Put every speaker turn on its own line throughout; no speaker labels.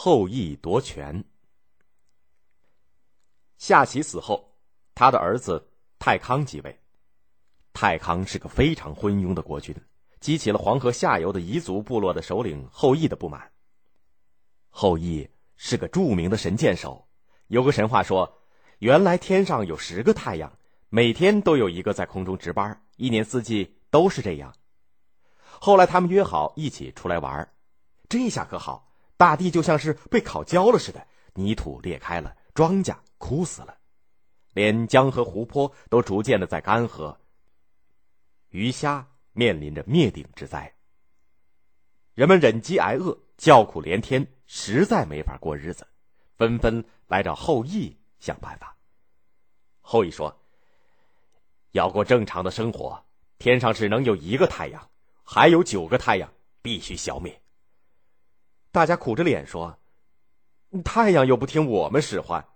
后羿夺权。夏启死后，他的儿子太康继位。太康是个非常昏庸的国君，激起了黄河下游的彝族部落的首领后羿的不满。后羿是个著名的神箭手，有个神话说，原来天上有十个太阳，每天都有一个在空中值班，一年四季都是这样。后来他们约好一起出来玩，这下可好。大地就像是被烤焦了似的，泥土裂开了，庄稼枯死了，连江河湖泊都逐渐的在干涸。鱼虾面临着灭顶之灾。人们忍饥挨饿，叫苦连天，实在没法过日子，纷纷来找后羿想办法。后羿说：“要过正常的生活，天上只能有一个太阳，还有九个太阳必须消灭。”大家苦着脸说：“太阳又不听我们使唤，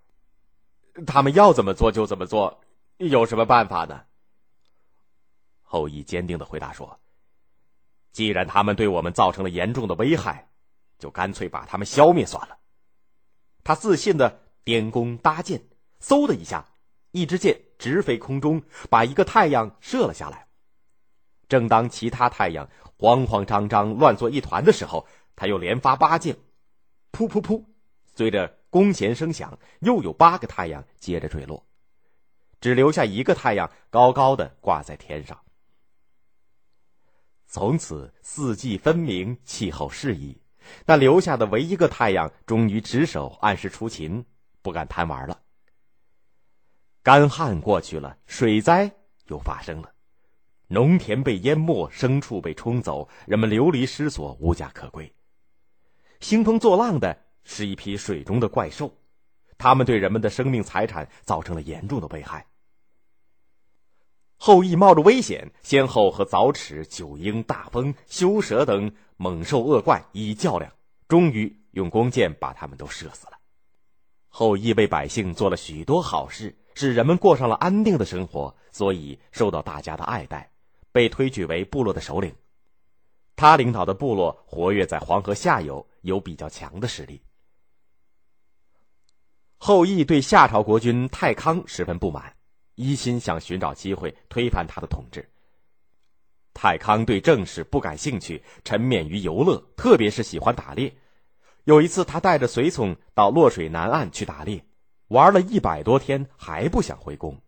他们要怎么做就怎么做，有什么办法呢？”后羿坚定的回答说：“既然他们对我们造成了严重的危害，就干脆把他们消灭算了。”他自信的点弓搭箭，嗖的一下，一支箭直飞空中，把一个太阳射了下来。正当其他太阳慌慌张张、乱作一团的时候，他又连发八箭，噗噗噗，随着弓弦声响，又有八个太阳接着坠落，只留下一个太阳高高的挂在天上。从此四季分明，气候适宜。那留下的唯一个太阳终于值守，按时出勤，不敢贪玩了。干旱过去了，水灾又发生了，农田被淹没，牲畜被冲走，人们流离失所，无家可归。兴风作浪的是一批水中的怪兽，他们对人们的生命财产造成了严重的危害。后羿冒着危险，先后和凿齿、九婴、大风、修蛇等猛兽恶怪一较量，终于用弓箭把他们都射死了。后羿为百姓做了许多好事，使人们过上了安定的生活，所以受到大家的爱戴，被推举为部落的首领。他领导的部落活跃在黄河下游。有比较强的实力。后羿对夏朝国君太康十分不满，一心想寻找机会推翻他的统治。太康对政事不感兴趣，沉湎于游乐，特别是喜欢打猎。有一次，他带着随从到洛水南岸去打猎，玩了一百多天还不想回宫。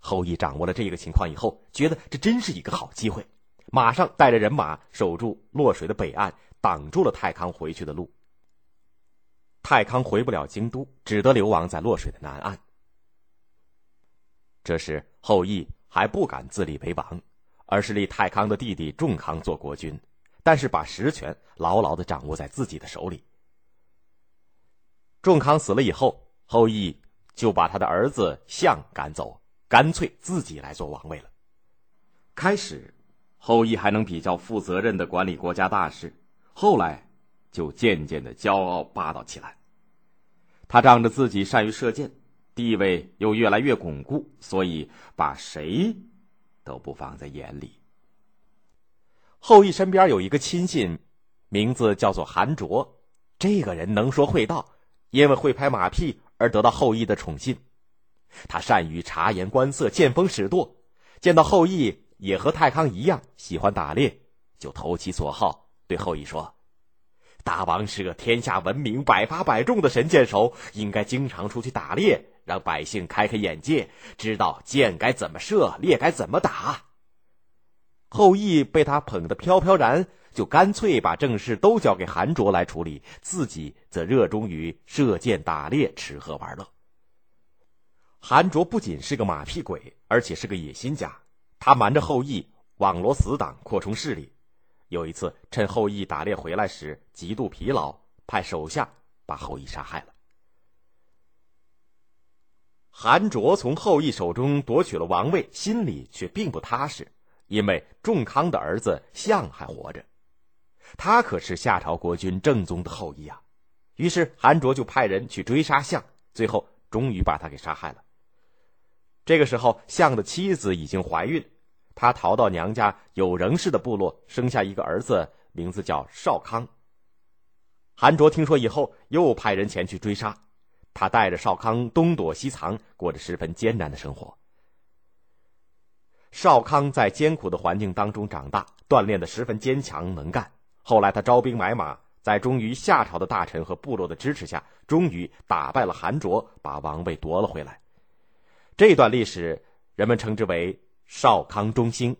后羿掌握了这个情况以后，觉得这真是一个好机会，马上带着人马守住洛水的北岸。挡住了太康回去的路。太康回不了京都，只得流亡在洛水的南岸。这时，后羿还不敢自立为王，而是立太康的弟弟仲康做国君，但是把实权牢牢的掌握在自己的手里。仲康死了以后，后羿就把他的儿子象赶走，干脆自己来做王位了。开始，后羿还能比较负责任的管理国家大事。后来，就渐渐的骄傲霸道起来。他仗着自己善于射箭，地位又越来越巩固，所以把谁都不放在眼里。后羿身边有一个亲信，名字叫做韩卓。这个人能说会道，因为会拍马屁而得到后羿的宠信。他善于察言观色，见风使舵。见到后羿也和太康一样喜欢打猎，就投其所好。对后羿说：“大王是个天下闻名、百发百中的神箭手，应该经常出去打猎，让百姓开开眼界，知道箭该怎么射，猎该怎么打。”后羿被他捧得飘飘然，就干脆把正事都交给韩卓来处理，自己则热衷于射箭、打猎、吃喝玩乐。韩卓不仅是个马屁鬼，而且是个野心家，他瞒着后羿，网罗死党，扩充势力。有一次，趁后羿打猎回来时极度疲劳，派手下把后羿杀害了。韩卓从后羿手中夺取了王位，心里却并不踏实，因为仲康的儿子象还活着，他可是夏朝国君正宗的后裔啊。于是韩卓就派人去追杀象，最后终于把他给杀害了。这个时候，象的妻子已经怀孕。他逃到娘家有仍氏的部落，生下一个儿子，名字叫少康。韩卓听说以后，又派人前去追杀。他带着少康东躲西藏，过着十分艰难的生活。少康在艰苦的环境当中长大，锻炼的十分坚强能干。后来他招兵买马，在忠于夏朝的大臣和部落的支持下，终于打败了韩卓，把王位夺了回来。这段历史，人们称之为少康中兴。